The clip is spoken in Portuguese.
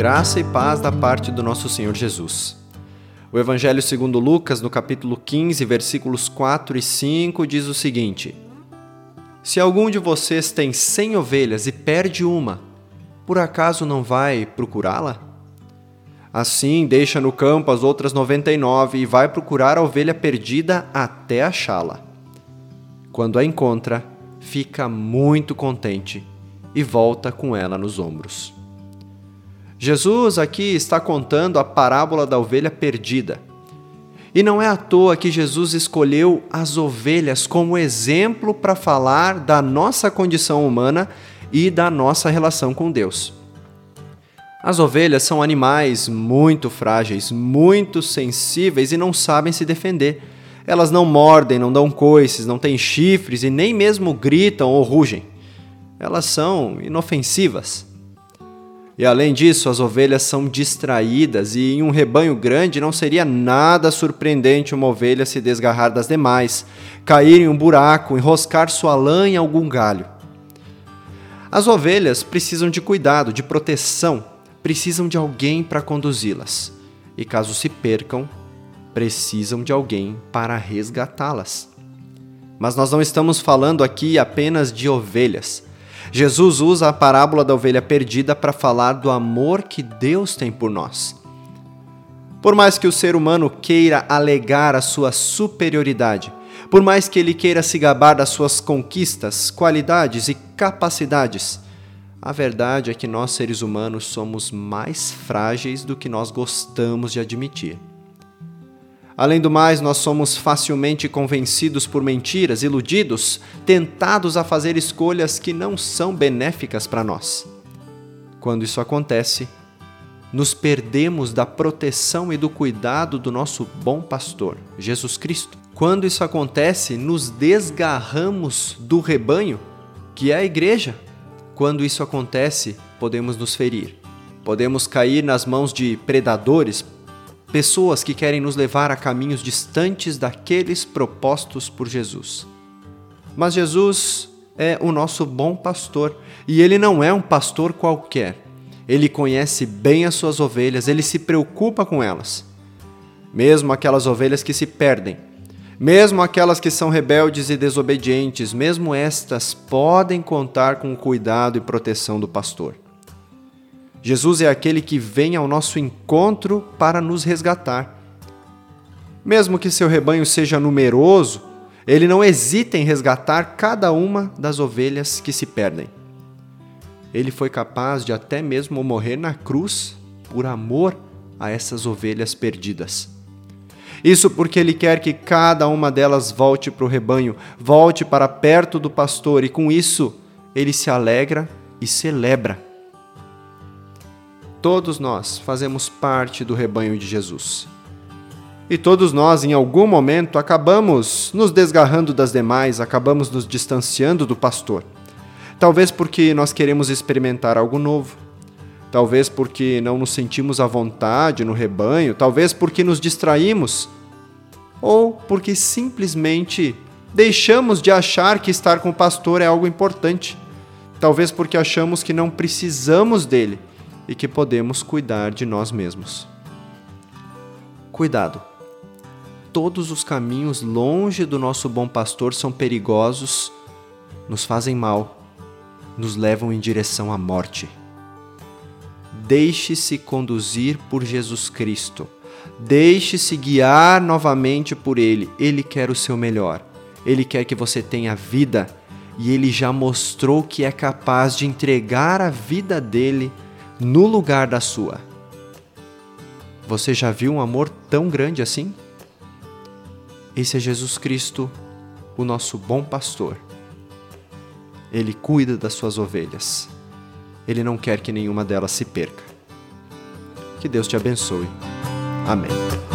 Graça e paz da parte do nosso Senhor Jesus. O Evangelho segundo Lucas, no capítulo 15, versículos 4 e 5, diz o seguinte: Se algum de vocês tem cem ovelhas e perde uma, por acaso não vai procurá-la? Assim, deixa no campo as outras noventa e nove e vai procurar a ovelha perdida até achá-la. Quando a encontra, fica muito contente e volta com ela nos ombros. Jesus aqui está contando a parábola da ovelha perdida. E não é à toa que Jesus escolheu as ovelhas como exemplo para falar da nossa condição humana e da nossa relação com Deus. As ovelhas são animais muito frágeis, muito sensíveis e não sabem se defender. Elas não mordem, não dão coices, não têm chifres e nem mesmo gritam ou rugem. Elas são inofensivas. E além disso, as ovelhas são distraídas, e em um rebanho grande não seria nada surpreendente uma ovelha se desgarrar das demais, cair em um buraco, enroscar sua lã em algum galho. As ovelhas precisam de cuidado, de proteção, precisam de alguém para conduzi-las. E caso se percam, precisam de alguém para resgatá-las. Mas nós não estamos falando aqui apenas de ovelhas. Jesus usa a parábola da ovelha perdida para falar do amor que Deus tem por nós. Por mais que o ser humano queira alegar a sua superioridade, por mais que ele queira se gabar das suas conquistas, qualidades e capacidades, a verdade é que nós seres humanos somos mais frágeis do que nós gostamos de admitir. Além do mais, nós somos facilmente convencidos por mentiras, iludidos, tentados a fazer escolhas que não são benéficas para nós. Quando isso acontece, nos perdemos da proteção e do cuidado do nosso bom pastor, Jesus Cristo. Quando isso acontece, nos desgarramos do rebanho, que é a igreja. Quando isso acontece, podemos nos ferir. Podemos cair nas mãos de predadores, pessoas que querem nos levar a caminhos distantes daqueles propostos por Jesus. Mas Jesus é o nosso bom pastor e ele não é um pastor qualquer. Ele conhece bem as suas ovelhas, ele se preocupa com elas. Mesmo aquelas ovelhas que se perdem, mesmo aquelas que são rebeldes e desobedientes, mesmo estas podem contar com o cuidado e proteção do pastor. Jesus é aquele que vem ao nosso encontro para nos resgatar. Mesmo que seu rebanho seja numeroso, ele não hesita em resgatar cada uma das ovelhas que se perdem. Ele foi capaz de até mesmo morrer na cruz por amor a essas ovelhas perdidas. Isso porque ele quer que cada uma delas volte para o rebanho, volte para perto do pastor, e com isso ele se alegra e celebra Todos nós fazemos parte do rebanho de Jesus. E todos nós, em algum momento, acabamos nos desgarrando das demais, acabamos nos distanciando do pastor. Talvez porque nós queremos experimentar algo novo. Talvez porque não nos sentimos à vontade no rebanho, talvez porque nos distraímos, ou porque simplesmente deixamos de achar que estar com o pastor é algo importante. Talvez porque achamos que não precisamos dele e que podemos cuidar de nós mesmos. Cuidado! Todos os caminhos longe do nosso bom pastor são perigosos, nos fazem mal, nos levam em direção à morte. Deixe-se conduzir por Jesus Cristo. Deixe-se guiar novamente por Ele. Ele quer o seu melhor. Ele quer que você tenha vida e Ele já mostrou que é capaz de entregar a vida dele no lugar da sua. Você já viu um amor tão grande assim? Esse é Jesus Cristo, o nosso bom pastor. Ele cuida das suas ovelhas. Ele não quer que nenhuma delas se perca. Que Deus te abençoe. Amém.